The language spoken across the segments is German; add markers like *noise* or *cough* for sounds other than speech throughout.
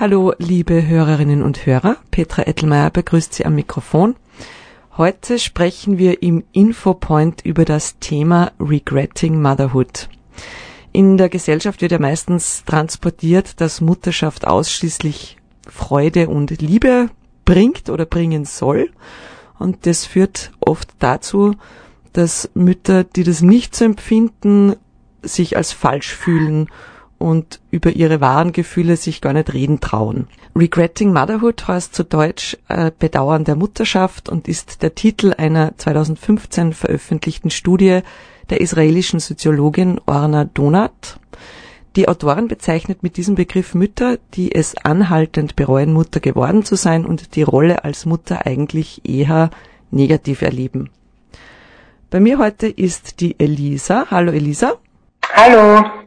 Hallo, liebe Hörerinnen und Hörer. Petra Ettelmeier begrüßt Sie am Mikrofon. Heute sprechen wir im Infopoint über das Thema Regretting Motherhood. In der Gesellschaft wird ja meistens transportiert, dass Mutterschaft ausschließlich Freude und Liebe bringt oder bringen soll. Und das führt oft dazu, dass Mütter, die das nicht so empfinden, sich als falsch fühlen und über ihre wahren Gefühle sich gar nicht reden trauen. Regretting Motherhood heißt zu Deutsch äh, Bedauern der Mutterschaft und ist der Titel einer 2015 veröffentlichten Studie der israelischen Soziologin Orna Donat. Die Autorin bezeichnet mit diesem Begriff Mütter, die es anhaltend bereuen, Mutter geworden zu sein und die Rolle als Mutter eigentlich eher negativ erleben. Bei mir heute ist die Elisa. Hallo Elisa. Hallo.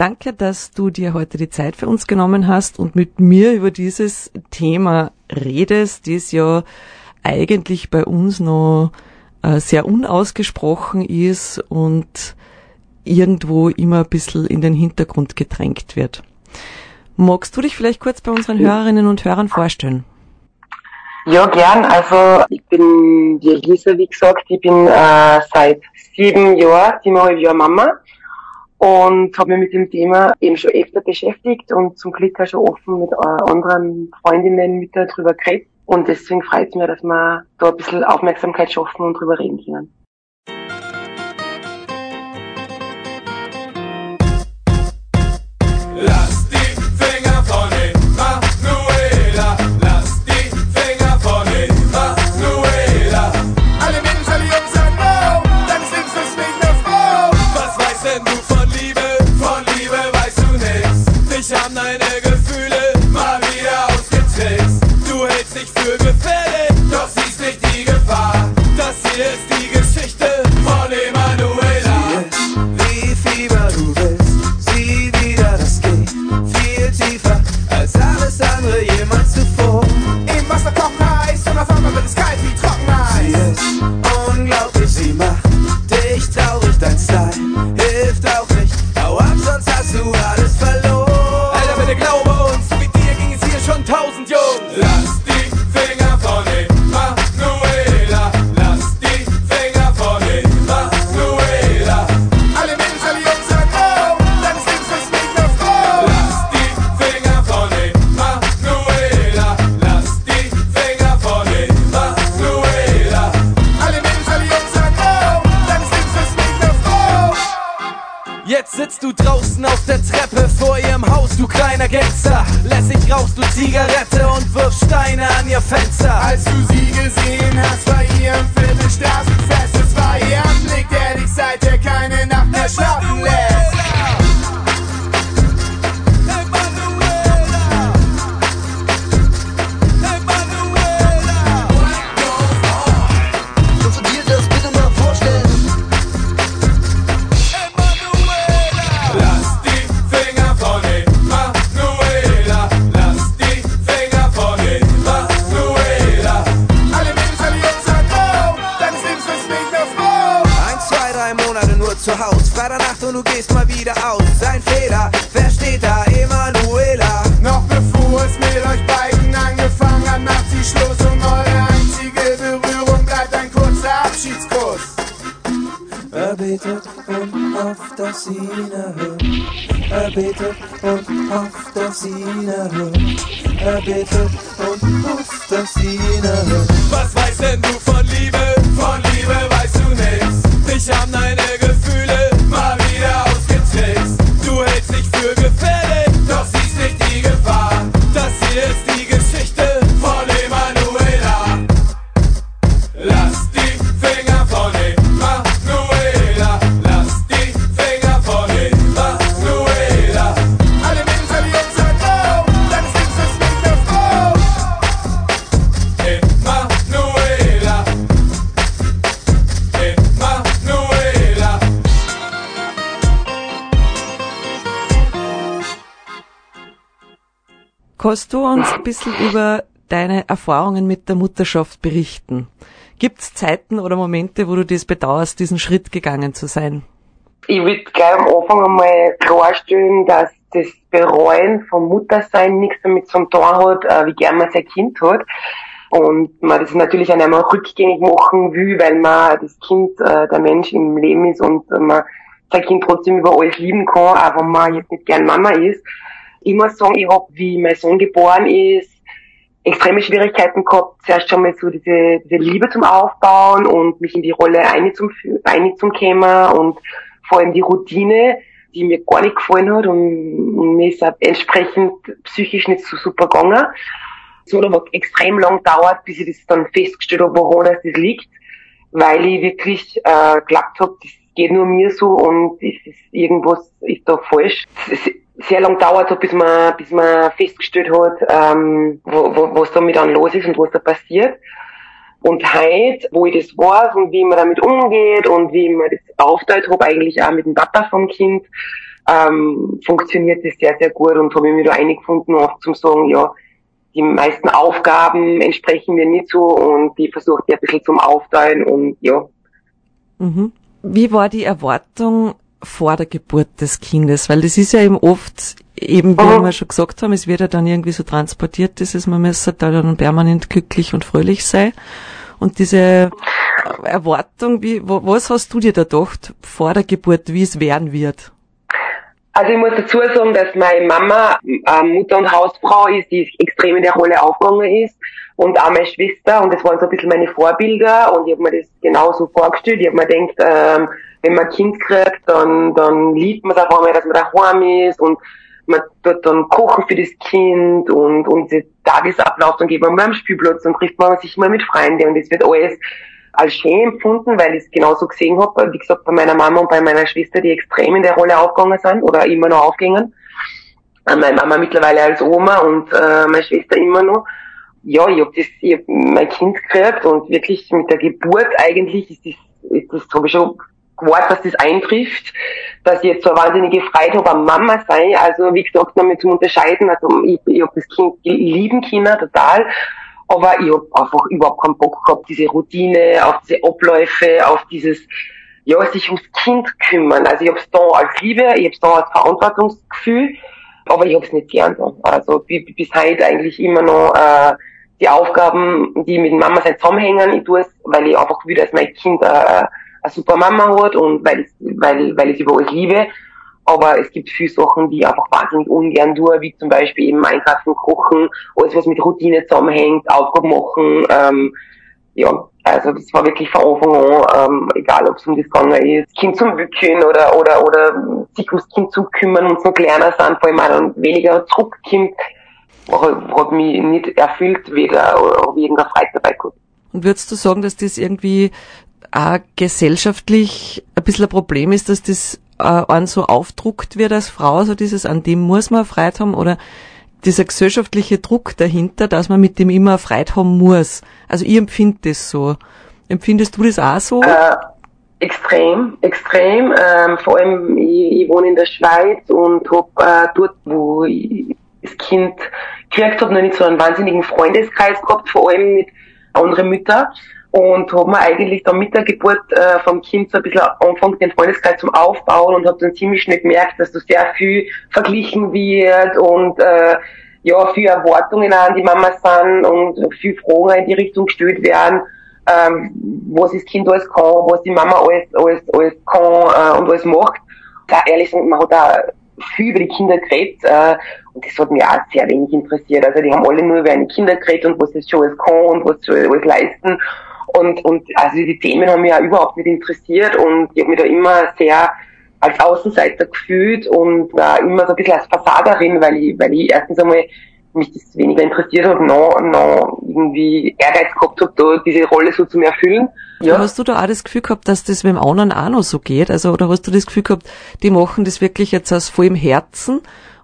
Danke, dass du dir heute die Zeit für uns genommen hast und mit mir über dieses Thema redest, das ja eigentlich bei uns noch äh, sehr unausgesprochen ist und irgendwo immer ein bisschen in den Hintergrund gedrängt wird. Magst du dich vielleicht kurz bei unseren Hörerinnen und Hörern vorstellen? Ja, gern. Also ich bin die Elisa, wie gesagt. Ich bin äh, seit sieben Jahren, siebeneinhalb Jahre Mama und habe mich mit dem Thema eben schon öfter beschäftigt und zum Glück auch schon offen mit äh, anderen Freundinnen mit darüber geredet. Und deswegen freut es mich, dass wir da ein bisschen Aufmerksamkeit schaffen und drüber reden können. du draußen auf der Treppe vor ihrem Haus, du kleiner Gangster. Lässig rauchst du Zigarette und wirfst Steine an ihr Fenster. Kannst du uns ein bisschen über deine Erfahrungen mit der Mutterschaft berichten? Gibt es Zeiten oder Momente, wo du das bedauerst, diesen Schritt gegangen zu sein? Ich würde gleich am Anfang einmal klarstellen, dass das Bereuen vom Muttersein nichts damit zu tun hat, äh, wie gern man sein Kind hat. Und man das natürlich auch einmal rückgängig machen will, weil man das Kind, äh, der Mensch im Leben ist und man sein Kind trotzdem über alles lieben kann, auch wenn man jetzt nicht gern Mama ist. Ich muss sagen, ich habe, wie mein Sohn geboren ist, extreme Schwierigkeiten gehabt, zuerst schon mal so diese, diese Liebe zum Aufbauen und mich in die Rolle einzumkämmen und vor allem die Routine, die mir gar nicht gefallen hat und, mir ist auch entsprechend psychisch nicht so super gegangen. So hat aber extrem lang gedauert, bis ich das dann festgestellt habe, woran das liegt, weil ich wirklich äh, geglaubt habe, das geht nur mir so und es ist irgendwas ist da falsch. Es sehr lang dauert hat, bis man, bis man festgestellt hat, ähm, wo, wo, was damit dann los ist und was da passiert. Und heute, wo ich das weiß und wie man damit umgeht und wie man das aufteilt habe, eigentlich auch mit dem Papa vom Kind, ähm, funktioniert das sehr, sehr gut und habe ich mich da eingefunden, auch zum sagen, ja, die meisten Aufgaben entsprechen mir nicht so und die versuche ich ein bisschen zum Aufteilen und ja. Mhm. Wie war die Erwartung vor der Geburt des Kindes? Weil das ist ja eben oft, eben wie mhm. wir schon gesagt haben, es wird ja dann irgendwie so transportiert, dieses, man müsste da dann permanent glücklich und fröhlich sein. Und diese Erwartung, wie, was hast du dir da gedacht vor der Geburt, wie es werden wird? Also ich muss dazu sagen, dass meine Mama äh, Mutter und Hausfrau ist, die extrem in der Rolle aufgegangen ist und auch meine Schwester und das waren so ein bisschen meine Vorbilder und ich habe mir das genauso vorgestellt. Ich habe mir gedacht, ähm, wenn man ein Kind kriegt, dann, dann liebt man es auf einmal, dass man daheim ist und man tut dann kochen für das Kind und, und der Tagesablauf, dann geht man mal am Spielplatz und trifft man sich mal mit Freunden und das wird alles als schön empfunden, weil ich es genauso gesehen habe, wie gesagt, bei meiner Mama und bei meiner Schwester, die extrem in der Rolle aufgegangen sind oder immer noch aufgingen. Äh, meine Mama mittlerweile als Oma und äh, meine Schwester immer noch ja, ich habe hab mein Kind gekriegt und wirklich mit der Geburt eigentlich ist das, ist das habe ich schon gewartet, dass das eintrifft, dass ich jetzt so eine wahnsinnige Freude habe am Mama sein. Also wie gesagt, nochmal zum Unterscheiden, also ich, ich habe das Kind lieben Kinder total, aber ich habe einfach überhaupt keinen Bock gehabt, diese Routine, auf diese Abläufe, auf dieses ja, sich ums Kind kümmern. Also ich habe es da als Liebe, ich habe es da als Verantwortungsgefühl, aber ich habe es nicht gern. Also bis, bis heute eigentlich immer noch äh, die Aufgaben, die mit Mama sein zusammenhängen. Ich tue es, weil ich einfach wieder als mein Kind äh, eine super Mama hat und weil weil, weil ich über alles liebe. Aber es gibt viele Sachen, die ich einfach wahnsinnig ungern tue, wie zum Beispiel eben Einkaufen, Kochen, alles was mit Routine zusammenhängt, Aufgaben machen. Ähm, ja, also das war wirklich von Anfang an, ähm, egal ob es um das gegangen ist, Kind zum Wickeln oder, oder, oder sich ums Kind zu kümmern und so kleiner sind, vor allem auch dann weniger zurückkommt hat mich nicht erfüllt, weder habe irgendeine Freude dabei gehabt. Und würdest du sagen, dass das irgendwie auch gesellschaftlich ein bisschen ein Problem ist, dass das äh, an so aufdruckt wird als Frau, so dieses, an dem muss man Freude haben oder dieser gesellschaftliche Druck dahinter, dass man mit dem immer Freude haben muss. Also ich empfinde das so. Empfindest du das auch so? Äh, extrem, extrem. Ähm, vor allem, ich, ich wohne in der Schweiz und hab äh, dort, wo ich das Kind gekriegt habe, noch nicht so einen wahnsinnigen Freundeskreis gehabt, vor allem mit anderen Müttern. Und habe mir eigentlich dann mit der Geburt äh, vom Kind so ein bisschen angefangen, den Freundeskreis zum Aufbauen und habe dann ziemlich schnell gemerkt, dass da sehr viel verglichen wird und äh, ja, viel Erwartungen an die Mama sind und viel Fragen in die Richtung gestellt werden, ähm, was das Kind alles kann, was die Mama alles, alles, alles kann äh, und alles macht. Da ehrlich gesagt, man hat auch viel über die Kinder geredet äh, und das hat mich auch sehr wenig interessiert. Also die haben alle nur über eine Kinder geredet und was das schon alles kann und was sie alles leisten. Und, und also die Themen haben mich auch überhaupt nicht interessiert und ich habe mich da immer sehr als Außenseiter gefühlt und war immer so ein bisschen als Versagerin, weil ich, weil ich erstens einmal mich das weniger interessiert hat, noch, noch irgendwie Ehrgeiz gehabt habe, da diese Rolle so zu erfüllen. Ja. Hast du da auch das Gefühl gehabt, dass das beim anderen auch noch so geht? Also, oder hast du das Gefühl gehabt, die machen das wirklich jetzt aus vollem Herzen?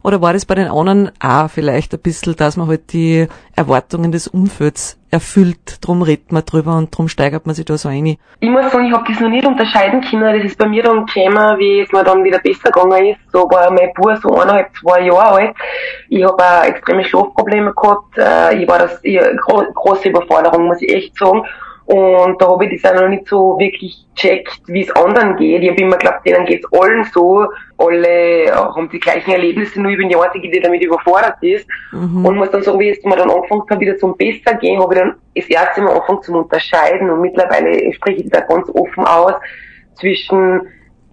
Oder war das bei den anderen auch vielleicht ein bisschen, dass man halt die Erwartungen des Umfelds erfüllt? Drum redet man drüber und drum steigert man sich da so ein. Ich muss sagen, ich habe das noch nicht unterscheiden können. Das ist bei mir dann gekommen, wie es mir dann wieder besser gegangen ist. So war mein Bub so eineinhalb, zwei Jahre alt. Ich habe auch extreme Schlafprobleme gehabt. Äh, ich war das, ich, große Überforderung, muss ich echt sagen. Und da habe ich das auch noch nicht so wirklich checkt, wie es anderen geht. Ich habe immer geglaubt, denen geht's allen so. Alle haben die gleichen Erlebnisse, nur ich bin die Einzige, die damit überfordert ist. Mhm. Und muss dann sagen, wie es mir dann angefangen hat, wieder zum Besser gehen, habe ich dann das erste Mal angefangen zum Unterscheiden. Und mittlerweile spreche ich da ganz offen aus zwischen,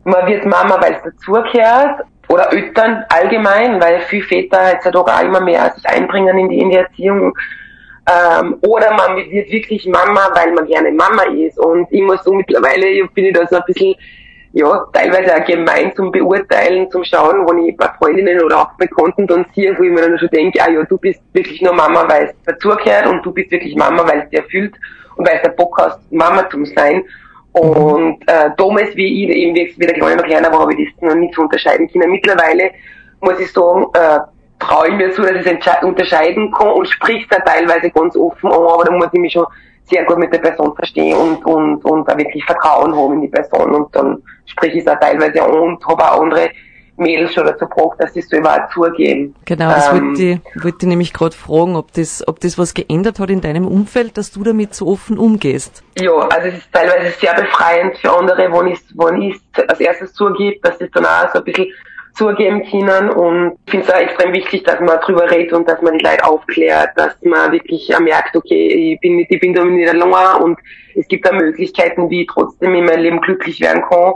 man wird Mama, weil es dazugehört, oder Eltern allgemein, weil viele Väter jetzt halt auch immer mehr sich einbringen in die, in die Erziehung ähm, oder man wird wirklich Mama, weil man gerne Mama ist. Und ich muss so mittlerweile, bin ich da so ein bisschen, ja, teilweise auch gemein zum Beurteilen, zum Schauen, wo ich bei Freundinnen oder auch bei Konten dann sehe, wo ich mir dann schon denke, ah ja, du bist wirklich nur Mama, weil es dazugehört und du bist wirklich Mama, weil es dir erfüllt und weil es der Bock hast, Mama zu sein. Und äh, damals, wie ich eben wie der Kleine noch kleiner war, habe ich das noch nicht so unterscheiden können. Mittlerweile muss ich sagen, äh, traue ich mir zu, dass ich es unterscheiden kann und spricht da teilweise ganz offen an, aber da muss ich mich schon sehr gut mit der Person verstehen und, und, und da wirklich Vertrauen haben in die Person und dann spreche ich es auch teilweise an und habe auch andere Mädels schon dazu gebracht, dass sie es selber auch zugeben. Genau, das ähm, wollte ich, wollte ich nämlich gerade fragen, ob das, ob das was geändert hat in deinem Umfeld, dass du damit so offen umgehst. Ja, also es ist teilweise sehr befreiend für andere, wenn ich wenn ich als erstes zugebe, dass es dann auch so ein bisschen zugeben können. Und ich finde es auch extrem wichtig, dass man drüber redet und dass man die Leute aufklärt, dass man wirklich merkt, okay, ich bin ich bin da nicht allein und es gibt da Möglichkeiten, wie ich trotzdem in meinem Leben glücklich werden kann.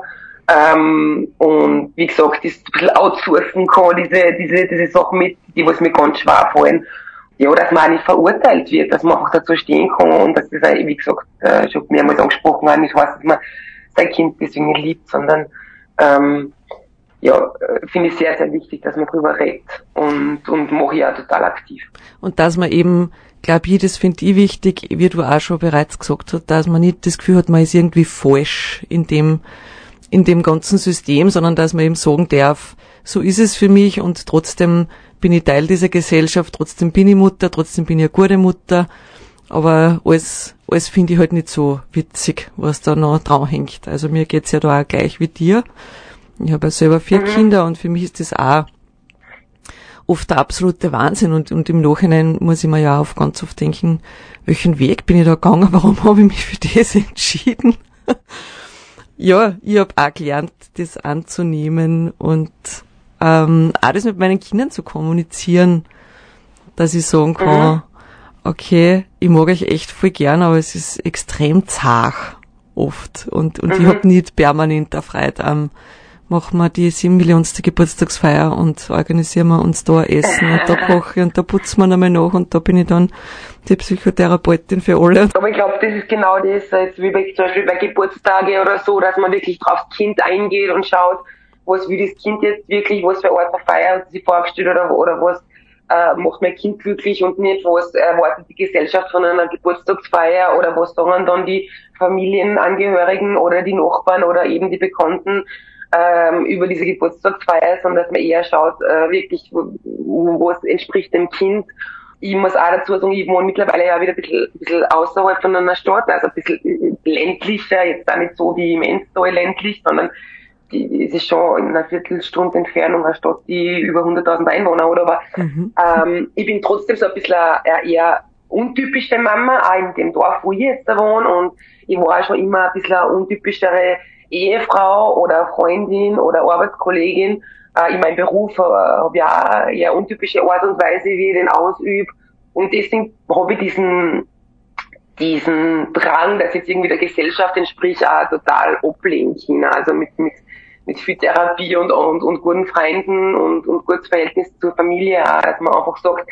Ähm, und wie gesagt, das ein bisschen outsourcen kann, diese, diese, diese Sachen mit, die was mir ganz schwer fallen. Ja, dass man auch nicht verurteilt wird, dass man einfach dazu stehen kann und dass das auch, wie gesagt, äh, schon mehrmals angesprochen hat, nicht heißt, dass man sein Kind deswegen liebt, sondern ähm, ja, finde ich sehr, sehr wichtig, dass man drüber redet und, und mache ich auch total aktiv. Und dass man eben, glaube ich, das finde ich wichtig, wie du auch schon bereits gesagt hast, dass man nicht das Gefühl hat, man ist irgendwie falsch in dem, in dem ganzen System, sondern dass man eben sagen darf, so ist es für mich und trotzdem bin ich Teil dieser Gesellschaft, trotzdem bin ich Mutter, trotzdem bin ich eine gute Mutter, aber alles, alles finde ich halt nicht so witzig, was da noch dran hängt. Also mir geht's ja da auch gleich wie dir. Ich habe ja selber vier mhm. Kinder und für mich ist das auch oft der absolute Wahnsinn und, und im Nachhinein muss ich mir ja auch ganz oft denken, welchen Weg bin ich da gegangen, *laughs* warum habe ich mich für das entschieden? *laughs* ja, ich habe auch gelernt, das anzunehmen und ähm, auch das mit meinen Kindern zu kommunizieren, dass ich sagen kann, mhm. okay, ich mag euch echt voll gern, aber es ist extrem zart oft und, und mhm. ich habe nicht permanent erfreut am machen wir die sieben Millionste Geburtstagsfeier und organisieren wir uns da Essen und da *laughs* koche ich und da putzen wir nochmal nach und da bin ich dann die Psychotherapeutin für alle. Aber ich glaube, das ist genau das, jetzt wie bei, zum Beispiel bei Geburtstage oder so, dass man wirklich drauf Kind eingeht und schaut, was will das Kind jetzt wirklich, was für Art der Feier sich vorgestellt oder, oder was äh, macht mein Kind glücklich und nicht, was erwartet die Gesellschaft von einer Geburtstagsfeier oder was sagen dann die Familienangehörigen oder die Nachbarn oder eben die Bekannten ähm, über diese Geburtstagsfeier, sondern dass man eher schaut, äh, wirklich, wo, wo es entspricht dem Kind. Ich muss auch dazu sagen, ich wohne mittlerweile ja wieder ein bisschen, ein bisschen außerhalb von einer Stadt, also ein bisschen ländlicher, jetzt auch nicht so wie immens so ländlich, sondern die, es ist schon in einer Viertelstunde Entfernung eine Stadt, die über 100.000 Einwohner hat, aber mhm. ähm, ich bin trotzdem so ein bisschen eine eher untypische Mama, auch in dem Dorf, wo ich jetzt wohne und ich war schon immer ein bisschen eine untypischere Ehefrau oder Freundin oder Arbeitskollegin äh, in meinem Beruf äh, ja eher untypische Art und Weise, wie ich den ausübe. Und deswegen habe ich diesen, diesen Drang, dass jetzt irgendwie der Gesellschaft entspricht, auch total ablehnen können. Also mit, mit, mit viel Therapie und, und, und guten Freunden und, und gutes Verhältnis zur Familie, dass man einfach sagt,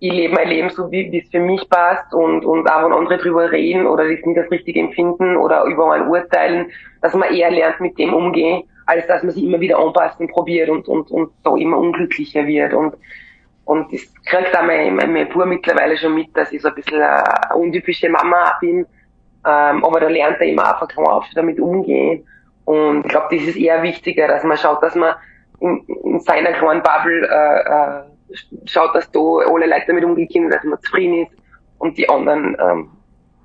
ich lebe mein Leben so, wie es für mich passt und, und auch wenn andere drüber reden oder das nicht das richtige empfinden oder über ein urteilen, dass man eher lernt, mit dem umgehen, als dass man sich immer wieder anpassen probiert und, und, und so immer unglücklicher wird. Und, und das kriegt auch mein, mein, mein Bub mittlerweile schon mit, dass ich so ein bisschen eine untypische Mama bin. Ähm, aber da lernt er immer einfach auf damit umgehen. Und ich glaube, das ist eher wichtiger, dass man schaut, dass man in, in seiner kleinen Bubble äh, äh, schaut, dass da alle Leute damit umgehen dass man zufrieden ist und die anderen ähm,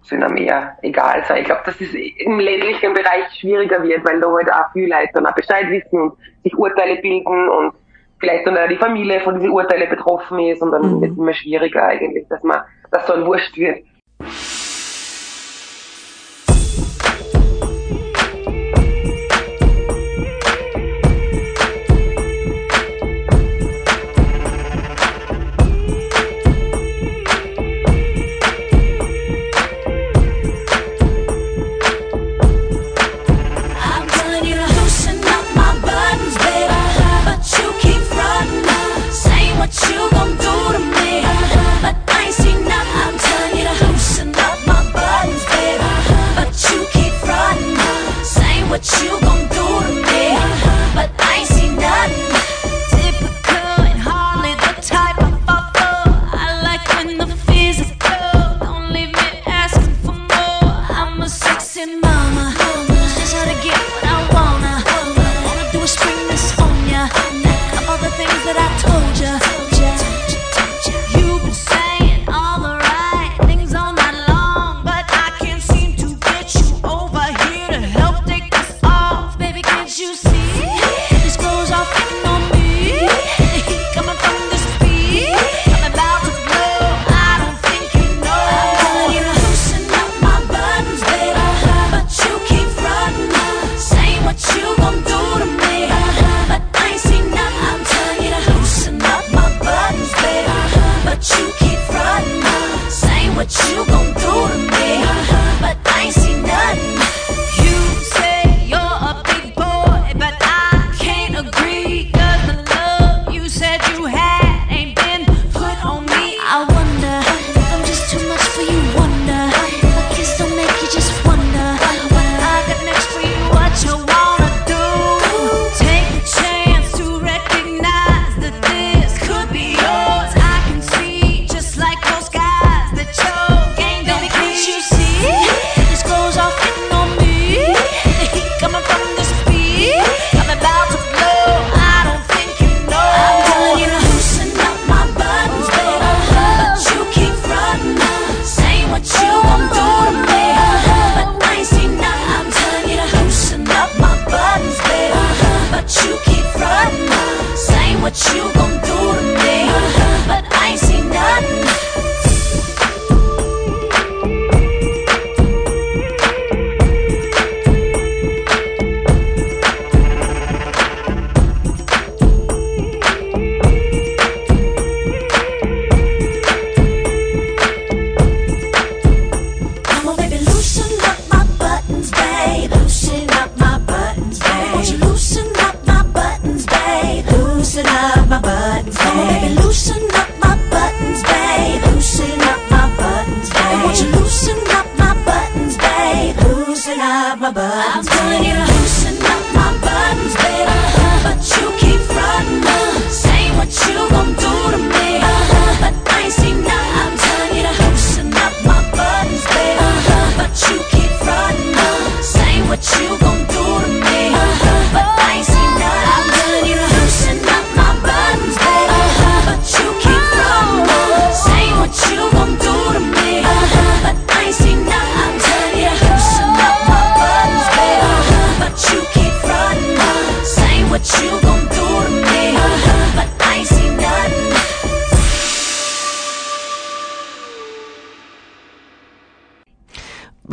sollen einem eher egal sein. Ich glaube, dass das im ländlichen Bereich schwieriger wird, weil da halt auch viele Leute dann auch Bescheid wissen und sich Urteile bilden und vielleicht dann auch die Familie von diesen Urteilen betroffen ist und dann mhm. wird es immer schwieriger eigentlich, dass man, dass so ein Wurscht wird.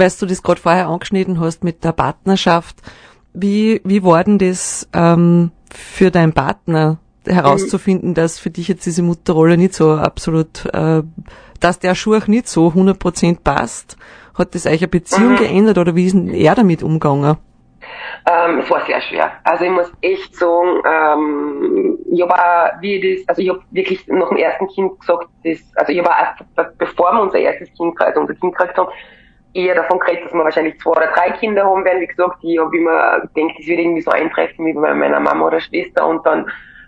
Weißt du das gerade vorher angeschnitten hast mit der Partnerschaft, wie, wie war denn das ähm, für deinen Partner herauszufinden, dass für dich jetzt diese Mutterrolle nicht so absolut, äh, dass der Schurch nicht so 100% passt? Hat das euch eine Beziehung Mhm. geändert oder wie ist denn er damit umgegangen? Ähm, es war sehr schwer. Also ich muss echt sagen, ähm, ich habe wie das, also ich habe wirklich nach dem ersten Kind gesagt, das, also ich habe auch, bevor wir unser erstes Kind, also unser Kind gekriegt haben, eher davon geredet, dass wir wahrscheinlich zwei oder drei Kinder haben werden. Wie gesagt, ich habe immer gedacht, das wird irgendwie so eintreffen wie bei meiner Mama oder Schwester und dann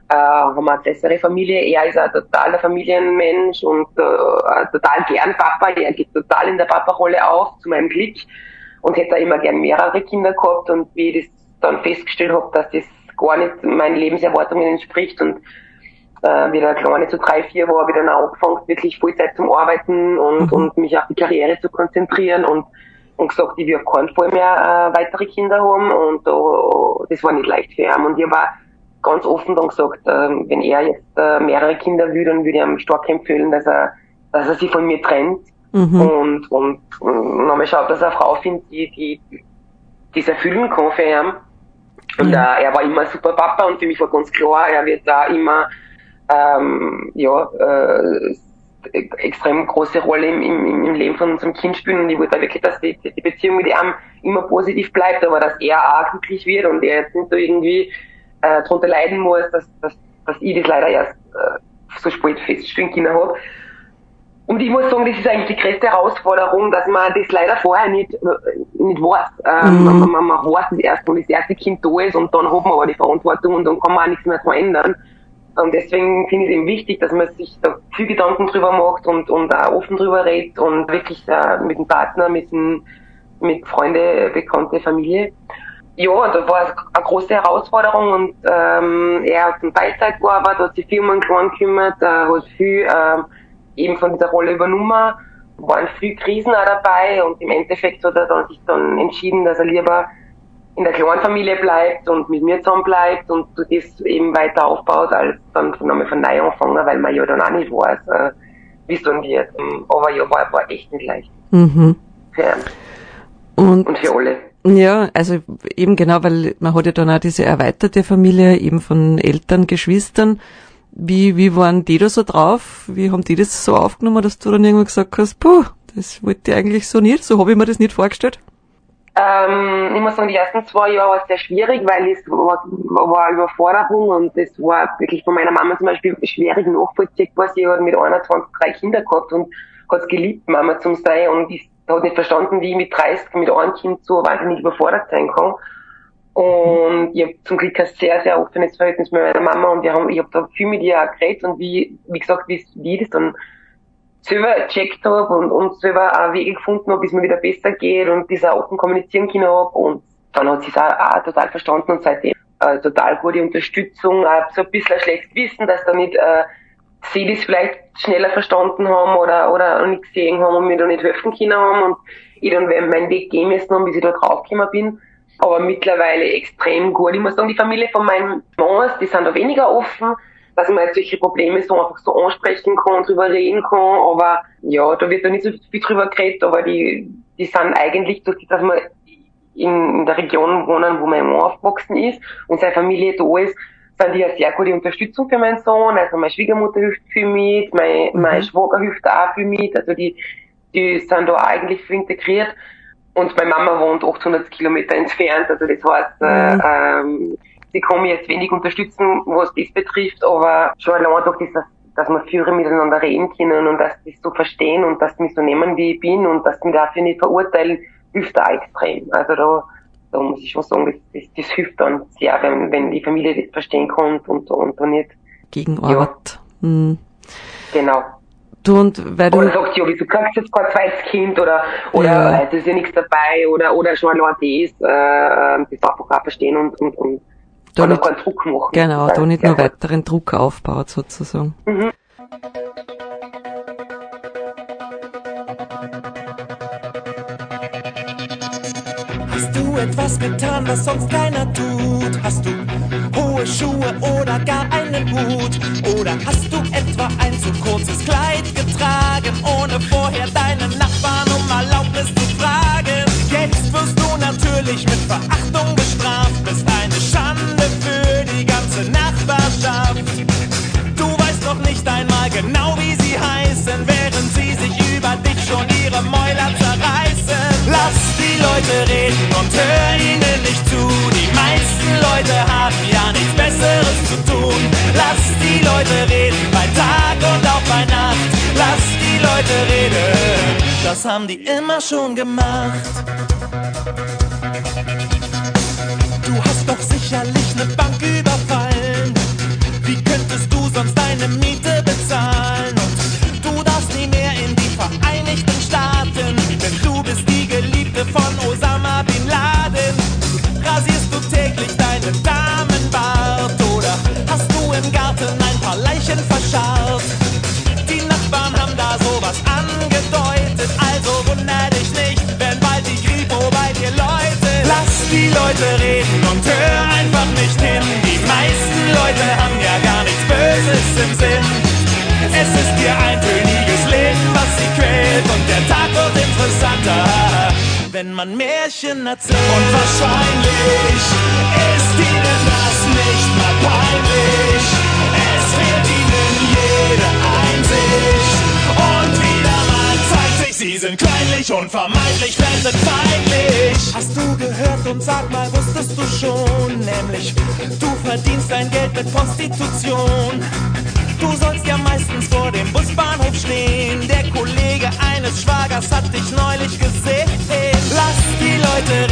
äh, haben wir eine bessere Familie. Er ist ein totaler Familienmensch und äh, total gern Papa. Er geht total in der Papa-Rolle auf, zu meinem Glück und hätte immer gern mehrere Kinder gehabt und wie ich das dann festgestellt habe, dass das gar nicht meinen Lebenserwartungen entspricht und äh, wie der Kleine zu drei, vier war, ich dann auch angefangen, wirklich Vollzeit zum Arbeiten und, Mhm. und mich auf die Karriere zu konzentrieren und, und gesagt, ich will auf keinen Fall mehr äh, weitere Kinder haben und äh, das war nicht leicht für ihn und ich auch ganz offen dann gesagt, ähm, wenn er jetzt äh, mehrere Kinder will, dann würde ich ihm stark empfehlen, dass er, dass er sich von mir trennt Mhm. und, und, und nochmal schaut, dass er eine Frau findet, die, die, es erfüllen kann für ihn. Und Ja. äh, er war immer ein super Papa und für mich war ganz klar, er wird da immer ähm, ja, äh, extrem große Rolle im, im, im Leben von unserem Kind spielen und ich wollte wirklich, dass die, die Beziehung mit ihm immer positiv bleibt, aber dass er auch glücklich wird und er jetzt nicht so irgendwie äh, drunter leiden muss, dass, dass, dass ich das leider erst äh, so spät feststellen können habe. Und ich muss sagen, das ist eigentlich die größte Herausforderung, dass man das leider vorher nicht, äh, nicht weiß. Ähm, Mhm. man, man, man weiß das erst, wenn das erste Kind da ist und dann hat man aber die Verantwortung und dann kann man auch nichts mehr verändern. Und deswegen finde ich es eben wichtig, dass man sich da viel Gedanken drüber macht und, und auch offen drüber redet und wirklich äh, mit dem Partner, mit, dem, mit Freunde, Bekannte, Familie. Ja, da war es eine große Herausforderung und ähm, er hat in Teilzeit gearbeitet, hat sich viel um einen Kleinen gekümmert, äh, hat viel ähm, eben von dieser Rolle übernommen, waren viel Krisen auch dabei und im Endeffekt hat er dann sich dann entschieden, dass er lieber in der kleinen Familie bleibt und mit mir zusammen bleibt und das eben weiter aufbaut, als dann von einmal von neu anfangen, weil man ja dann auch nicht weiß, äh, wie es dann wird. Ähm, Aber ja, war, war echt nicht leicht Mhm. für ihn Und und für alle. Ja, also eben genau, weil man hat ja dann auch diese erweiterte Familie eben von Eltern, Geschwistern. Wie, wie waren die da so drauf? Wie haben die das so aufgenommen, dass du dann irgendwann gesagt hast, puh, Das wollte ich eigentlich so nicht, so habe ich mir das nicht vorgestellt. Ähm, ich muss sagen, die ersten zwei Jahre war es sehr schwierig, weil es war, war Überforderung und es war wirklich von meiner Mama zum Beispiel schwierig nachvollziehbar. Sie hat mit 21 drei Kinder gehabt und hat es geliebt, Mama zu sein und ich hat nicht verstanden, wie ich mit 30 mit einem Kind so wahnsinnig überfordert sein kann. Und ich habe zum Glück ein sehr, sehr offenes Verhältnis mit meiner Mama und wir haben, ich habe da viel mit ihr geredet und wie, wie gesagt, wie, wie das dann selber gecheckt habe und, und selber auch Wege gefunden habe, bis mir wieder besser geht und dieser offen kommunizieren können habe und dann hat sie es auch, auch total verstanden und seitdem äh, total gute Unterstützung, auch so ein bisschen ein schlechtes Wissen, dass da nicht äh, sie das vielleicht schneller verstanden haben oder, oder nicht gesehen haben und mir da nicht helfen können haben und ich dann meinen Weg gehen müssen haben, bis ich da draufgekommen bin. Aber mittlerweile extrem gut. Ich muss sagen, die Familie von meinem Mann, die sind da weniger offen, dass man jetzt solche Probleme so einfach so ansprechen kann, drüber reden kann, aber ja, da wird da nicht so viel drüber geredet, aber die, die sind eigentlich, durch das, dass wir in der Region wohnen, wo mein Mann aufgewachsen ist und seine Familie da ist, sind die eine sehr gute Unterstützung für meinen Sohn. Also meine Schwiegermutter hilft viel mit, mein, Mhm. mein Schwager hilft auch viel mit. Also die, die sind da eigentlich viel integriert. Und meine Mama wohnt 800 Kilometer entfernt. Also das heißt, Mhm. äh, ähm, sie kann mich jetzt wenig unterstützen, was das betrifft, aber schon allein durch das, dass wir Führer miteinander reden können und dass die so verstehen und dass die mich so nehmen, wie ich bin und dass die mich dafür nicht verurteilen, hilft auch extrem. Also da, da muss ich schon sagen, das, das, das hilft dann sehr, wenn, wenn die Familie das verstehen kann und, und da nicht. Gegenart. Hm. Genau. Du und weil Oder du, sagt, ja, wieso kriegst du jetzt kein zweites Kind oder, oder Ja. es ist ja nichts dabei oder, oder schon allein das, äh, das einfach auch verstehen und, und, und da nicht, Druck machen. genau, da nicht ja. nur weiteren Druck aufbaut sozusagen. Hast du etwas getan, was sonst keiner tut? Hast du hohe Schuhe oder gar einen Hut? Oder hast du etwa ein zu kurzes Kleid getragen, ohne vorher deinen Nachbarn um Erlaubnis zu fragen? Jetzt wirst du natürlich mit Verachtung bestraft, bist eine Schande für die ganze Nachbarschaft. Du weißt noch nicht einmal genau, wie sie heißen, während sie sich über dich schon ihre Mäuler zerreißen. Lass die Leute reden und hör ihnen nicht zu. Die meisten Leute haben ja nichts Besseres zu tun. Lass die Leute reden bei Tag und auch bei Nacht. Lass die Leute reden, das haben die immer schon gemacht. Du hast doch sicherlich eine Bank überfallen. Leute reden und hör einfach nicht hin. Die meisten Leute haben ja gar nichts Böses im Sinn. Es ist ihr eintöniges Leben, was sie quält und der Tag wird interessanter, wenn man Märchen erzählt. Und wahrscheinlich ist ihnen das nicht mal peinlich. Es fehlt ihnen jede Einsicht. Und sind kleinlich und vermeintlich fremdenfeindlich. Hast du gehört und sag mal, wusstest du schon? Nämlich, du verdienst dein Geld mit Prostitution. Du sollst ja meistens vor dem Busbahnhof stehen. Der Kollege eines Schwagers hat dich neulich gesehen. Lass die Leute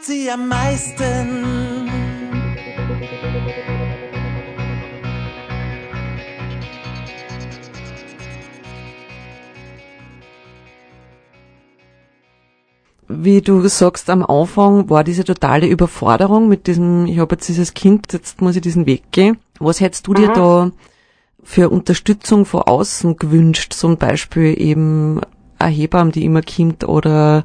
Ärgert sie am meisten. Wie du sagst, am Anfang war diese totale Überforderung mit diesem, ich habe jetzt dieses Kind, jetzt muss ich diesen Weg gehen. Was hättest du dir da für Unterstützung von außen gewünscht? Zum Beispiel eben eine Hebamme, die immer kommt oder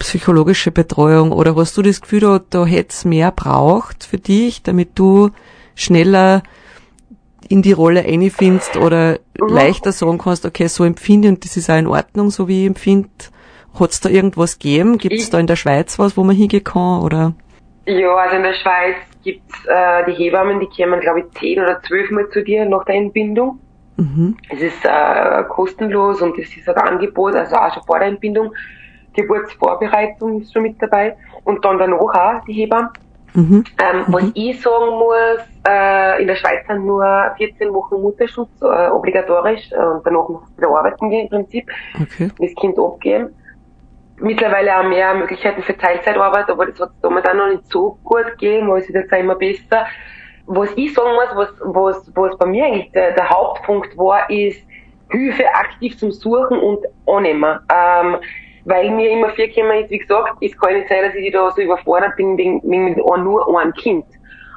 psychologische Betreuung oder hast du das Gefühl, da, da hätte es mehr braucht für dich, damit du schneller in die Rolle einfindest oder leichter sagen kannst, okay, so empfinde ich und das ist auch in Ordnung, so wie ich empfinde. Hat es da irgendwas gegeben? Gibt es da in der Schweiz was, wo man hingehen kann? Oder? Ja, also in der Schweiz gibt's äh, die Hebammen, die kommen, glaube ich, zehn oder zwölf Mal zu dir nach der Entbindung. Mhm. Es ist äh, kostenlos und es ist ein Angebot, also auch schon vor der Entbindung. Geburtsvorbereitung ist schon mit dabei und dann danach auch die Hebamme. Mhm. Ähm, Was ich sagen muss, äh, in der Schweiz sind nur 14 Wochen Mutterschutz äh, obligatorisch äh, und danach muss ich wieder arbeiten gehen im Prinzip, Okay. das Kind abgeben. Mittlerweile auch mehr Möglichkeiten für Teilzeitarbeit, aber das hat es damals auch noch nicht so gut gegeben, aber es wird jetzt immer besser. Was ich sagen muss, was, was, was bei mir eigentlich der, der Hauptpunkt war, ist Hilfe aktiv zum Suchen und annehmen. Ähm, weil mir immer vier Kinder ist, wie gesagt, es kann nicht sein, dass ich da so überfordert bin wegen, wegen nur einem Kind.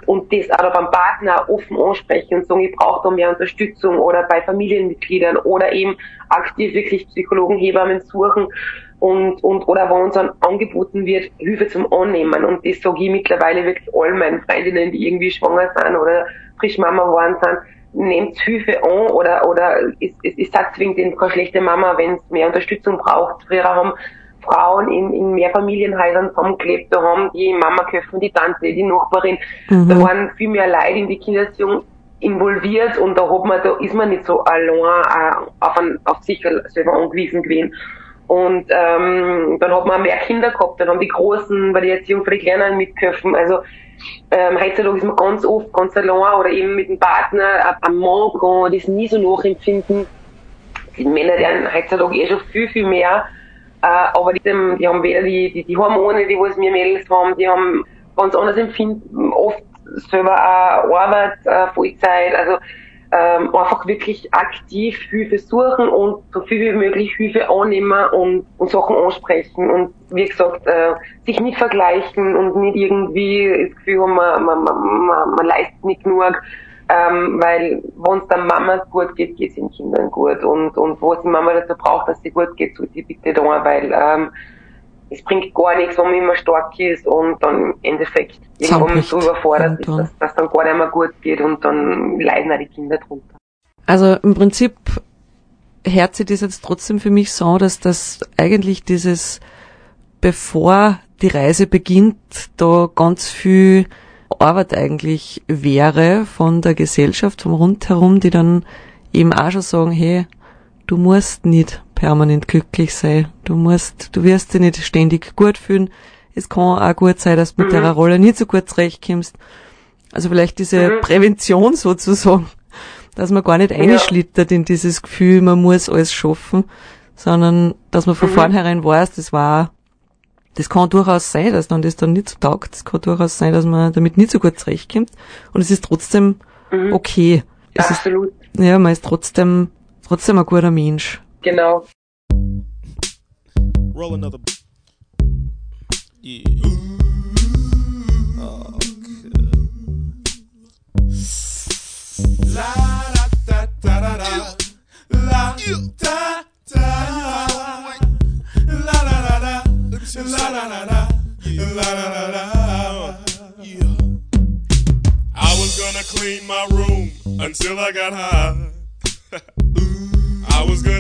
Und das auch beim Partner offen ansprechen und sagen, ich brauche da mehr Unterstützung oder bei Familienmitgliedern oder eben aktiv wirklich Psychologen, Hebammen suchen und, und oder wo uns dann angeboten wird, Hilfe zum Annehmen. Und das sage ich mittlerweile wirklich all meinen Freundinnen, die irgendwie schwanger sind oder frisch Mama geworden sind, nehmt Hilfe an oder oder ist, ist, ist das zwingend keine schlechte Mama, wenn es mehr Unterstützung braucht. Früher haben Frauen in, in Mehrfamilienhäusern zusammengelebt, da haben die Mama geholfen, die Tante, die Nachbarin. Mhm. Da waren viel mehr Leute in die Kindererziehung involviert und da hat man, da ist man nicht so allein äh, auf, ein, auf sich selber angewiesen gewesen. Und ähm, dann hat man mehr Kinder gehabt, dann haben die Großen bei der Erziehung für die Kleinen mitgeholfen. Also ähm, heutzutage ist man ganz oft ganz allein oder eben mit dem Partner, ein Mann kann das nie so nachempfinden. Die Männer, haben heutzutage eh schon viel, viel mehr. Äh, aber die, die haben weder die, die, die Hormone, die wir Mädels haben, die haben ganz anders empfinden, oft selber auch Arbeit, äh, Vollzeit, also ähm, einfach wirklich aktiv Hilfe suchen und so viel wie möglich Hilfe annehmen und, und Sachen ansprechen und wie gesagt, äh, sich nicht vergleichen und nicht irgendwie das Gefühl haben, man, man, man, man, leistet nicht genug, ähm, weil wenn es der Mama gut geht, geht es den Kindern gut. Und, und was die Mama dazu braucht, dass sie gut geht, tut sie bitte da, weil ähm, es bringt gar nichts, wenn man immer stark ist und dann im Endeffekt irgendwann Zusammenbricht so überfordert ist, dass dass dann gar nicht mehr gut geht und dann leiden auch die Kinder drunter. Also im Prinzip hört sich das jetzt trotzdem für mich so, dass das eigentlich dieses, bevor die Reise beginnt, da ganz viel Arbeit eigentlich wäre von der Gesellschaft, vom Rundherum, die dann eben auch schon sagen, hey, du musst nicht permanent glücklich sein, du musst, du wirst dich nicht ständig gut fühlen. Es kann auch gut sein, dass du mit Mhm. der Rolle nicht so gut zurechtkommst. Also vielleicht diese Mhm. Prävention sozusagen, dass man gar nicht einschlittert in dieses Gefühl, man muss alles schaffen, sondern dass man von Mhm. vornherein weiß, das war, das kann durchaus sein, dass dann das dann nicht so taugt. Es kann durchaus sein, dass man damit nicht so gut zurechtkommt. Und es ist trotzdem Mhm. okay. Es ist, Absolut, ja, man ist trotzdem, trotzdem ein guter Mensch. genau. Roll another. Yeah. La da da da da da. La da da. La la la la. La la la la. La la la la. I was gonna clean my room until I got high.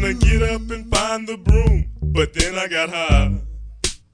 Gonna get up and find the broom, but then I got high.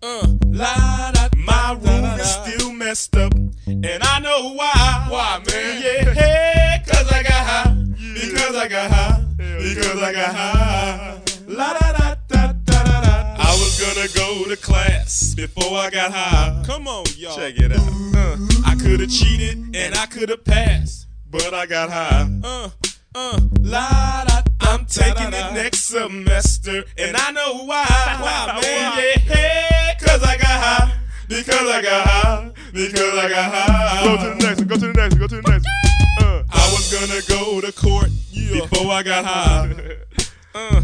Uh, la, da, my room is still messed up, and I know why. Why, man? Yeah, hey, cause I got high. Because I got high. Because I got high. La da da da da da da. I was gonna go to class before I got high. Come on, y'all. Check it out. Uh, I could have cheated and I could have passed, but I got high. Uh, uh, la da. I'm taking it next semester, and I know why. *laughs* Why, man? Yeah, hey, cause I got high. Because I got high. Because I got high. Go to the next one. Go to the next one. Go to the next one. Uh, I was gonna go to court before I got high. *laughs* Uh,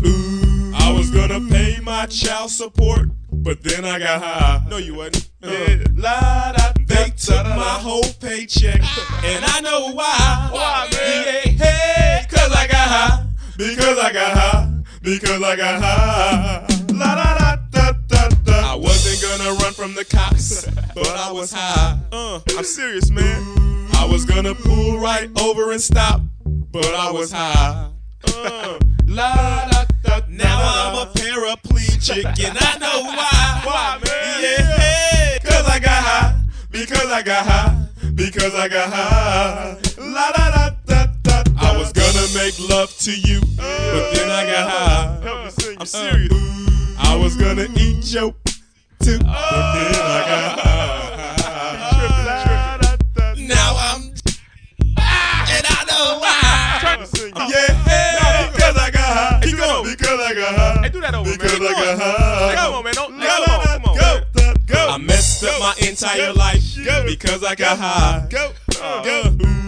I was gonna pay my child support, but then I got high. No, you wasn't. Yeah. La, da, they took my whole paycheck, and I know why. Why, man? Yeah, hey, cause I got high. Because I got high. Because I got high. La da da da da da. I wasn't gonna run from the cops, but I was high. Uh, I'm serious, man. I was gonna pull right over and stop, but I was high. Uh, la da da. Now I'm a paraplegic *laughs* and I know why. Why, man? Yeah, cause I got high. Because I got high. Because I got high. La da da da make love to you, but then I got high. I'm serious. Uh, I was gonna eat your too, but then I got high. Now I'm and I know why. Yeah, because I got high. Keep going. Because I got high. Hey, do that over, Because man. I got high. Come on, man. Don't, La, come on, la, come on. go, go. I messed up my entire life because I got high. Go, go, go, go.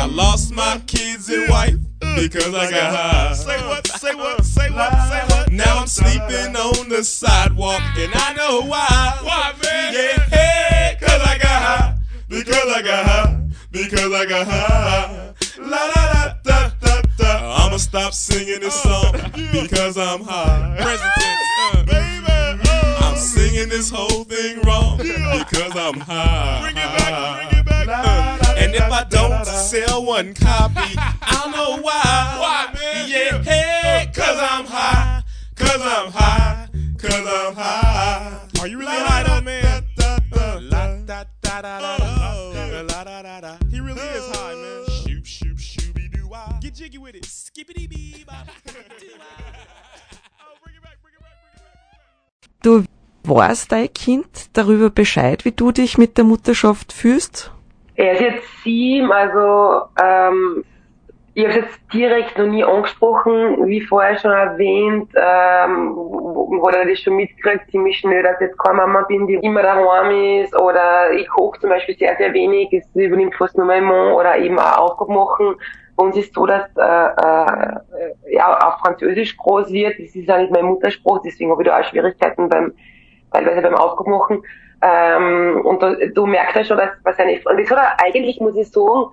I lost my kids and wife because I got high. Say what? Say what? Say what? Say what? Now I'm sleeping on the sidewalk and I know why. Why, man? Yeah, hey, cause I got high. Because I got high. Because I got high. La la la da da da. I'ma stop singing this song *laughs* because I'm high. Present tense, uh. baby. I'm singing this whole thing wrong because I'm high. Bring it back, bring it back. Uh, and if I don't sell one copy, I'll know why. Why, man? Yeah, hey, cause I'm high. Cause I'm high. Cause I'm high. Are you really high though, man? La da da da da da. La da da da. He really is high, man. Shoop, shoop, shooby doo wah. Get jiggy with it. Skippity bee bop. Bring *laughs* it back, bring it back, bring it back. Du weißt dein Kind darüber Bescheid, wie du dich mit der Mutterschaft fühlst? Er ist jetzt sieben, also ähm, ich habe jetzt direkt noch nie angesprochen, wie vorher schon erwähnt, ähm, wo- er das schon mitgekriegt, ziemlich schnell, dass ich jetzt keine Mama bin, die immer daheim ist, oder ich koche zum Beispiel sehr, sehr wenig, es übernimmt fast nur mein Mann, oder eben auch Aufgaben machen. Bei uns ist so, dass äh, äh, ja, auf Französisch groß wird, das ist ja nicht mein Muttersprache, deswegen habe ich da auch Schwierigkeiten beim, teilweise beim Aufgaben machen. Ähm, und da, du merkst ja schon, dass was seine und das hat er eigentlich, muss ich sagen,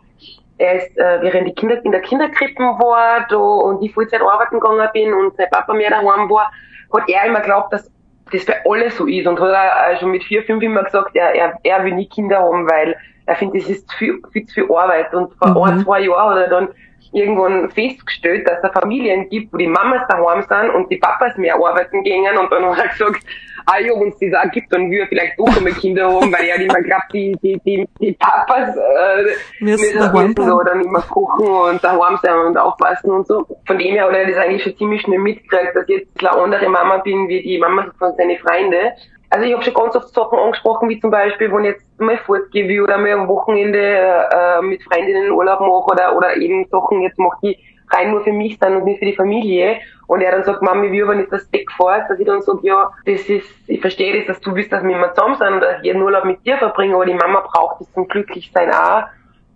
er ist, äh, während die Kinder in der Kinderkrippen war da, und ich Vollzeit arbeiten gegangen bin und sein Papa mehr daheim war, hat er immer geglaubt, dass das bei alle so ist und hat er schon mit vier, fünf immer gesagt, er, er, er will nie Kinder haben, weil er findet, das ist viel, viel zu viel Arbeit. Und vor Mhm. ein, zwei Jahren hat er dann irgendwann festgestellt, dass es Familien gibt, wo die Mamas daheim sind und die Papas mehr arbeiten gehen und dann hat er gesagt, ah ja, wenn es das auch gibt, dann will er vielleicht doch einmal Kinder haben, weil er hat immer glaubt, die, die, die, die Papas äh, Müssen müssen oder nicht mehr kochen und daheim sein und aufpassen und so. Von dem her hat er das eigentlich schon ziemlich schnell mitgekriegt, dass ich jetzt eine andere Mama bin, wie die Mama von seinen Freunden. Also ich habe schon ganz oft Sachen angesprochen, wie zum Beispiel, wenn ich jetzt mal fortgehe will oder mal am Wochenende äh, mit Freundinnen Urlaub mache oder, oder eben Sachen jetzt mache, die rein nur für mich sind und nicht für die Familie. Und er dann sagt, Mami, wie aber nicht das Deck fährst, dass ich dann sage, ja, das ist, ich verstehe das, dass du willst, dass wir immer zusammen sind dass ich einen Urlaub mit dir verbringe, aber die Mama braucht das zum Glücklichsein auch.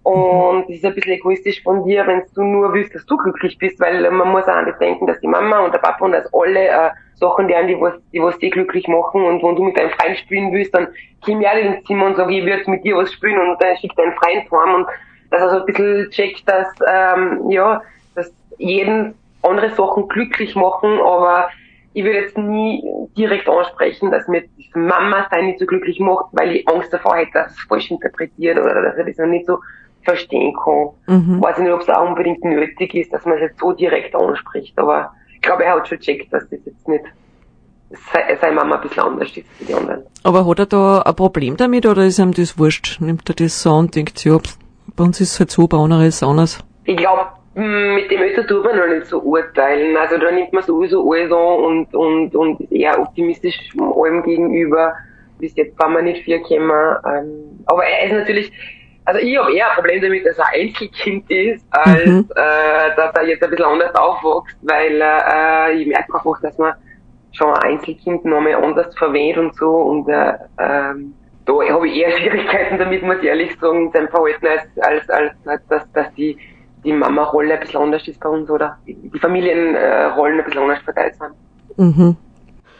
Und es ist ein bisschen egoistisch von dir, wenn du nur willst, dass du glücklich bist, weil man muss auch an das denken, dass die Mama und der Papa und dass alle äh, Sachen, an die, was, die was die glücklich machen. Und wenn du mit deinem Freund spielen willst, dann komm ja ins Zimmer und sag, ich will jetzt mit dir was spielen und dann schickt deinen Freund heim. Und dass er so ein bisschen checkt, dass, ähm, ja, dass jeden andere Sachen glücklich machen, aber ich würde jetzt nie direkt ansprechen, dass mir das Mama sein nicht so glücklich macht, weil ich Angst davor hätte, dass es falsch interpretiert oder dass er das noch nicht so verstehen kann. Mhm. Weiß ich nicht, ob es auch unbedingt nötig ist, dass man es jetzt so direkt anspricht, aber ich glaube, er hat schon checkt, dass das jetzt nicht sei- seine Mama ein bisschen anders ist als die anderen. Aber hat er da ein Problem damit oder ist ihm das wurscht? Nimmt er das so und denkt, ja, pff, bei uns ist es halt so, bei anderen ist es anders. Ich glaube, mit dem Alter tut man noch nicht so urteilen. Also da nimmt man sowieso alles an und, und, und ist eher optimistisch allem gegenüber. Bis jetzt waren wir nicht viel gekommen. Ähm, aber er ist natürlich, also ich habe eher ein Problem damit, dass er ein Einzelkind ist, als Mhm. äh, dass er jetzt ein bisschen anders aufwächst, weil äh, ich merke einfach, dass man schon ein Einzelkind nochmal anders verwendet und so und äh, ähm, da habe ich eher *laughs* Schwierigkeiten damit, muss ich ehrlich sagen, in seinem Verhalten, als, als, als, als dass, dass die, die Mama-Rolle ein bisschen anders ist bei uns oder die Familienrollen ein bisschen anders verteilt sind. Mhm.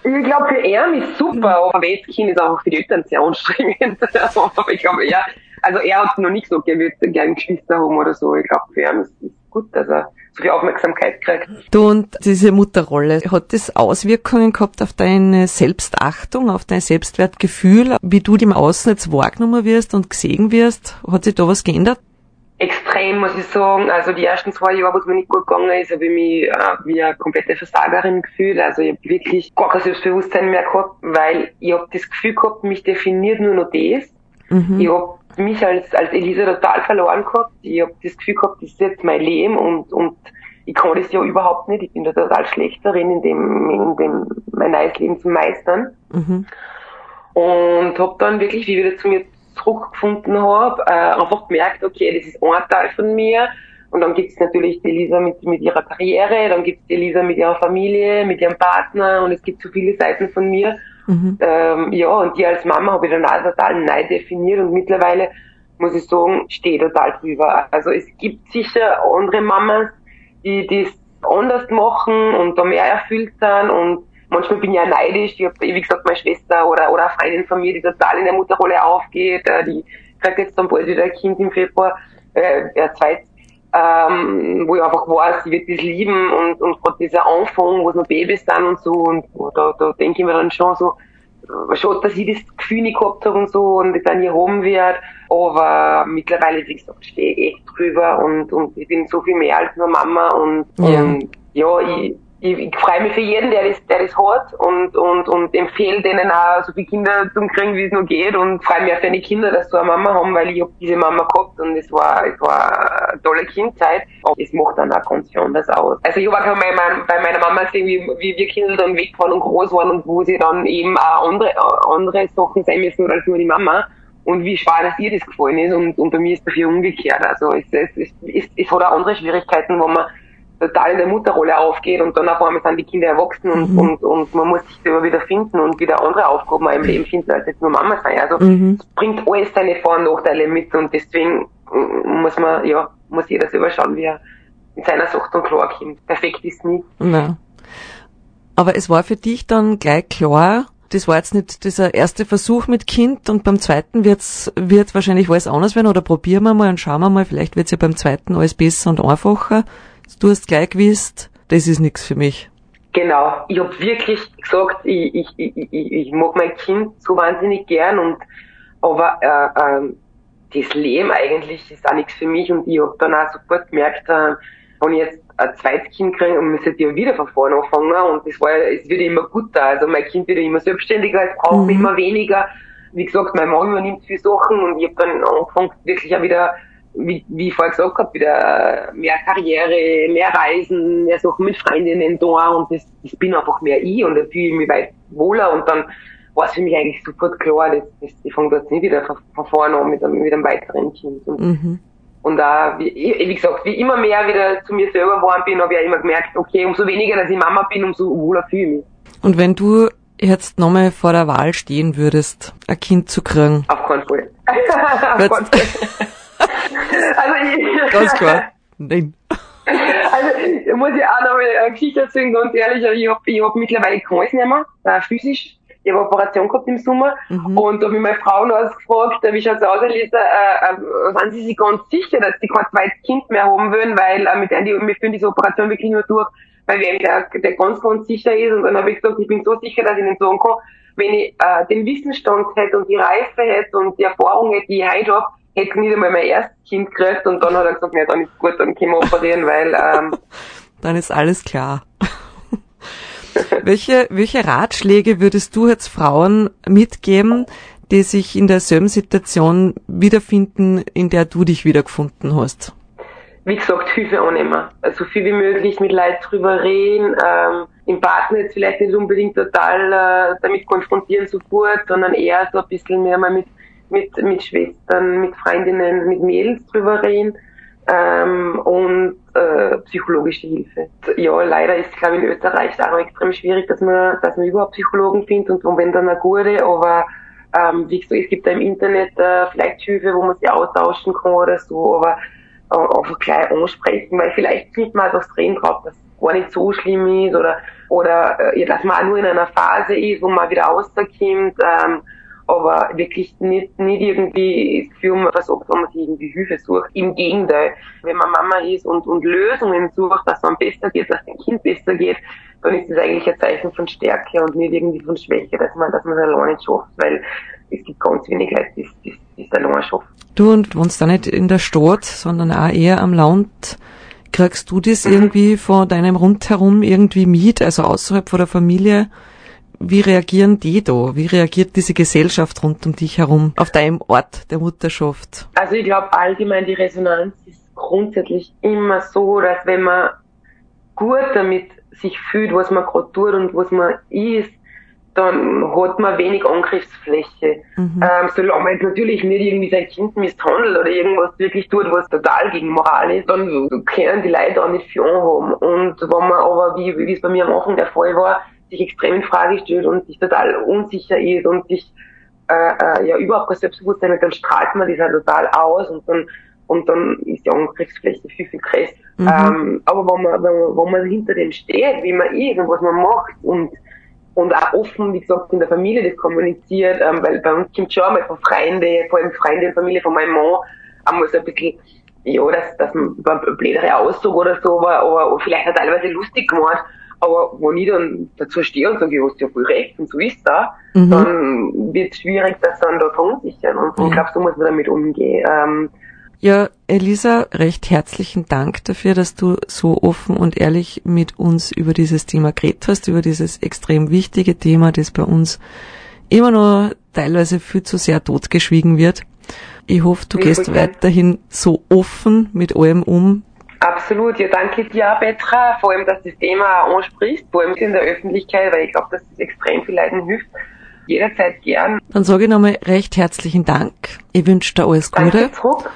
Ich glaube, für ihn ist super, aber Westkind ist auch für die Eltern sehr anstrengend. *laughs* aber ich glaube, er, also er hat noch nicht gesagt, er würde gerne Geschwister haben oder so. Ich glaube, für ihn ist, ist gut, dass er so viel Aufmerksamkeit kriegt. Du und diese Mutterrolle, hat das Auswirkungen gehabt auf deine Selbstachtung, auf dein Selbstwertgefühl, wie du dem Außen jetzt wahrgenommen wirst und gesehen wirst? Hat sich da was geändert? extrem, muss ich sagen. Also die ersten zwei Jahre, wo es mir nicht gut gegangen ist, habe ich mich äh, wie eine komplette Versagerin gefühlt. Also ich habe wirklich gar kein Selbstbewusstsein mehr gehabt, weil ich habe das Gefühl gehabt, mich definiert nur noch das. Mhm. Ich habe mich als, als Elisa total verloren gehabt. Ich habe das Gefühl gehabt, das ist jetzt mein Leben und, und ich kann das ja überhaupt nicht. Ich bin da total schlecht darin, in dem, in dem mein neues Leben zu meistern. Mhm. Und habe dann wirklich, wie ich wieder zu mir zurückgefunden habe, äh, einfach gemerkt, okay, das ist ein Teil von mir. Und dann gibt's natürlich die Elisa mit, mit ihrer Karriere, dann gibt's die Elisa mit ihrer Familie, mit ihrem Partner und es gibt so viele Seiten von mir. Mhm. Ähm, ja, und die als Mama habe ich dann auch total neu definiert und mittlerweile muss ich sagen, stehe total drüber. Also es gibt sicher andere Mamas, die das anders machen und da mehr erfüllt sind und manchmal bin ich ja neidisch. Ich habe, wie gesagt, meine Schwester oder, oder eine Freundin von mir, die total in der Mutterrolle aufgeht, äh, die kriegt jetzt dann bald wieder ein Kind im Februar, äh, der zweit, ähm, wo ich einfach weiß, sie wird das lieben und, und gerade dieser Anfang, wo es noch Babys sind und so, und da, da denke ich mir dann schon so, äh, schon, dass ich das Gefühl nicht gehabt habe und so und das dann hier oben wird. Aber mittlerweile, wie gesagt, stehe ich echt drüber und, und ich bin so viel mehr als nur Mama und, Ja. und ja, ich, ich, ich freue mich für jeden, der das, der das hat und, und, und empfehle denen auch so viele Kinder zu kriegen, wie es nur geht und freue mich auch für eine Kinder, dass sie eine Mama haben, weil ich hab diese Mama gehabt und es war, es war eine tolle Kindzeit. Aber es macht dann auch ganz viel anders aus. Also ich habe auch bei meiner, bei meiner Mama gesehen, wie, wie wir Kinder dann weg waren und groß waren und wo sie dann eben auch andere, andere Sachen sein müssen als nur die Mama. Und wie schwer dass ihr das gefallen ist und, und bei mir ist dafür umgekehrt. Also es, es, es, es, es hat auch andere Schwierigkeiten, wo man total in der Mutterrolle aufgeht und dann auf einmal sind die Kinder erwachsen und, Mhm. und, und man muss sich selber wieder finden und wieder andere Aufgaben auch im Leben finden, als jetzt nur Mama sein. Also Mhm. es bringt alles seine Vor- und Nachteile mit und deswegen mm, muss man, ja, muss jeder selber schauen, wie er in seiner Sucht und klarkommt. Perfekt ist nie. Ja. Aber es war für dich dann gleich klar, das war jetzt nicht dieser erste Versuch mit Kind und beim zweiten wird's, wird wahrscheinlich alles anders werden oder probieren wir mal und schauen wir mal, vielleicht wird's ja beim zweiten alles besser und einfacher. Du hast gleich gewusst, das ist nichts für mich. Genau. Ich habe wirklich gesagt, ich, ich, ich, ich, mag mein Kind so wahnsinnig gern und aber äh, ähm, das Leben eigentlich ist auch nichts für mich und ich habe dann auch sofort gemerkt, äh, wenn ich jetzt ein zweites Kind kriege und müsste ja wieder von vorne anfangen und das war es wird immer guter. Also mein Kind wird immer selbstständiger, es braucht Mhm. immer weniger. Wie gesagt, mein Mann übernimmt viele Sachen und ich habe dann angefangen wirklich auch wieder wie, wie ich vorher gesagt habe, wieder mehr Karriere, mehr Reisen, mehr Sachen mit Freundinnen da und das, das bin einfach mehr ich und da fühle ich mich weit wohler und dann war es für mich eigentlich sofort klar, das, das, ich fange jetzt nicht wieder von, von vorne an mit einem, mit einem weiteren Kind. Und, Mhm. und auch, wie, wie gesagt, wie immer mehr wieder zu mir selber geworden bin, habe ich auch immer gemerkt, okay, umso weniger, dass ich Mama bin, umso wohler fühle ich mich. Und wenn du jetzt nochmal vor der Wahl stehen würdest, ein Kind zu kriegen, Auf keinen Fall. *laughs* Auf keinen Fall. *laughs* also ich, ganz klar, nein. Also, muss ich auch noch eine Geschichte erzählen, ganz ehrlich. Also, ich hab, ich hab mittlerweile kein Hals nicht mehr, physisch. Ich habe Operation gehabt im Sommer Mhm. und da habe ich meine Frau noch gefragt, wie schaut's aus, Elisa, äh, äh, sind Sie sich ganz sicher, dass Sie kein zweites Kind mehr haben wollen, weil äh, mit denen, die, wir führen diese Operation wirklich nur durch, weil wer der, der ganz, ganz sicher ist. Und dann habe ich gesagt, ich bin so sicher, dass ich nicht sagen kann, wenn ich äh, den Wissensstand hätte und die Reife hätte und die Erfahrung hätte, die ich heute habe, hätte ich nicht einmal mein erstes Kind gekriegt. Und dann hat er gesagt, ja, dann ist gut, dann können wir operieren, weil ähm, *laughs* Dann ist alles klar. *laughs* welche, welche Ratschläge würdest du jetzt Frauen mitgeben, die sich in derselben Situation wiederfinden, in der du dich wiedergefunden hast? wie gesagt, Hilfe annehmen. Also so viel wie möglich mit Leid drüber reden, ähm, im Partner jetzt vielleicht nicht unbedingt total äh, damit konfrontieren sofort, sondern eher so ein bisschen mehr mal mit, mit, mit Schwestern, mit Freundinnen, mit Mädels drüber reden ähm, und äh, psychologische Hilfe. Ja, leider ist, glaube ich, in Österreich auch extrem schwierig, dass man, dass man überhaupt Psychologen findet und, und wenn dann eine gute, aber ähm, wie gesagt, es gibt da im Internet äh, vielleicht Hilfe, wo man sich austauschen kann oder so, aber äh, einfach gleich ansprechen, weil vielleicht sieht man das Drehen drauf, dass es gar nicht so schlimm ist oder oder äh, ja, dass man auch nur in einer Phase ist, wo man wieder rauskommt ähm, aber wirklich nicht, nicht irgendwie das Gefühl, man versucht, wenn man sich irgendwie Hilfe sucht. Im Gegenteil, wenn man Mama ist und, und Lösungen sucht, dass einem besser geht, dass dem Kind besser geht, dann ist das eigentlich ein Zeichen von Stärke und nicht irgendwie von Schwäche, dass man, dass man es alleine schafft, weil es gibt ganz wenig Leute, die es- die es- alleine schaffen. Du und wohnst da nicht in der Stadt, sondern auch eher am Land. Kriegst du das irgendwie von deinem Rundherum irgendwie mit, also außerhalb von der Familie? Wie reagieren die da? Wie reagiert diese Gesellschaft rund um dich herum auf deinem Ort der Mutterschaft? Also ich glaube allgemein die Resonanz ist grundsätzlich immer so, dass wenn man gut damit sich fühlt, was man gerade tut und was man ist, dann hat man wenig Angriffsfläche. Mhm. Ähm, solange man jetzt natürlich nicht irgendwie sein Kind misshandelt oder irgendwas wirklich tut, was total gegen Moral ist, dann können die Leute auch nicht viel anhaben. Und wenn man aber, wie, wie es bei mir am Anfang der Fall war, sich extrem in Frage stellt und sich total unsicher ist und sich äh, äh, ja überhaupt kein Selbstbewusstsein hat, dann strahlt man das ja total aus und dann und dann ist die Angriffsfläche viel, viel größer. Mhm. Ähm, aber wenn man, wenn, man, wenn man hinter dem steht, wie man ist und was man macht und und auch offen, wie gesagt, in der Familie das kommuniziert, ähm, weil bei uns kommt schon einmal von Freunden, vor allem Freunde und Familie von meinem Mann, einmal so ein bisschen, ja, dass, dass man blödere Aussage oder so war, aber vielleicht auch teilweise lustig gemacht, aber wo ich dann dazu stehe und sage, du hast ja voll recht und so ist da, Mhm. dann wird es schwierig, das dann da verunsichern und, und Mhm. ich glaube, so muss man damit umgehen. Ähm, Ja, Elisa, recht herzlichen Dank dafür, dass du so offen und ehrlich mit uns über dieses Thema geredet hast, über dieses extrem wichtige Thema, das bei uns immer noch teilweise viel zu sehr totgeschwiegen wird. Ich hoffe, du gehst weiterhin so offen mit allem um. Absolut, ja danke dir, Petra, vor allem, dass du das Thema ansprichst, vor allem in der Öffentlichkeit, weil ich glaube, dass das extrem vielen Leuten hilft. Jederzeit gern. Dann sage ich nochmal recht herzlichen Dank. Ich wünsche dir alles Danke Gute zurück.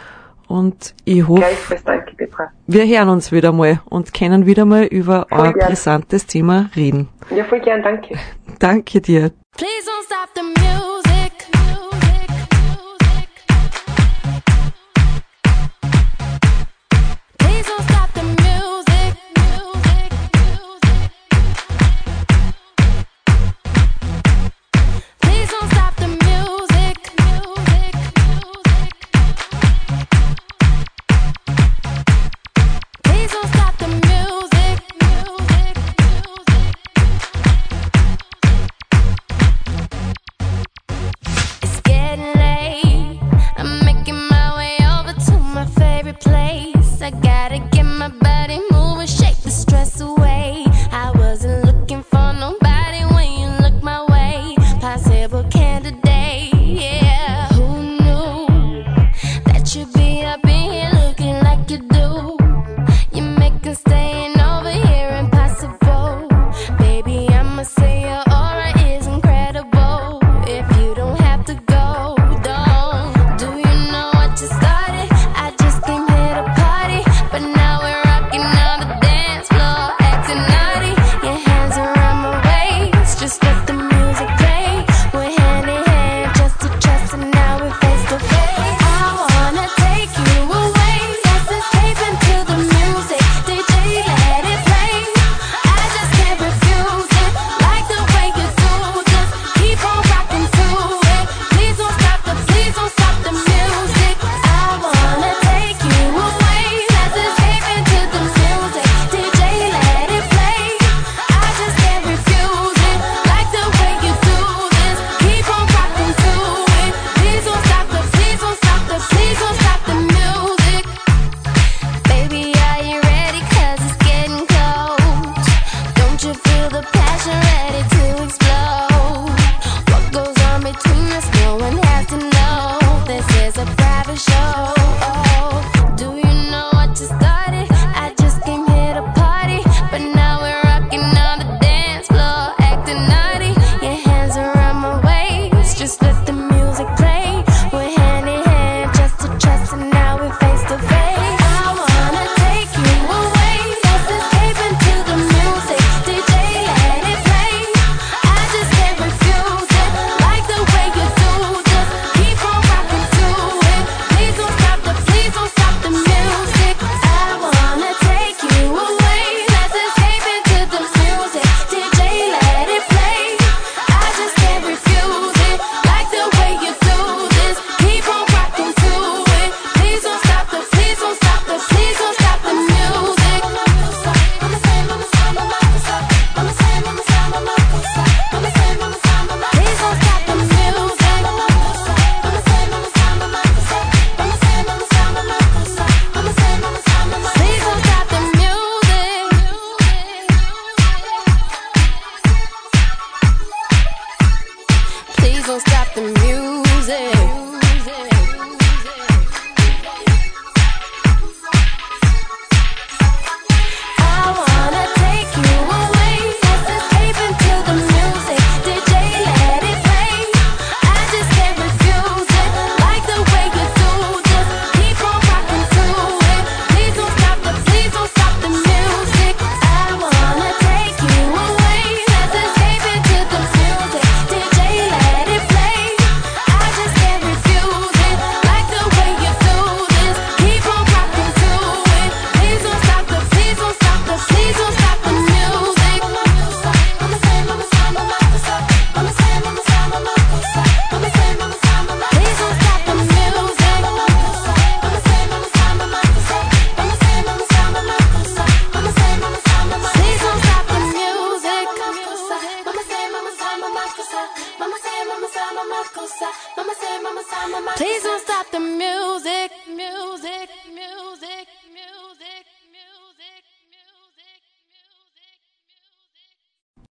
und ich hoffe, danke, wir hören uns wieder mal und können wieder mal über Voll ein gern. brisantes Thema reden. Ja, voll gern, danke. *laughs* Danke dir.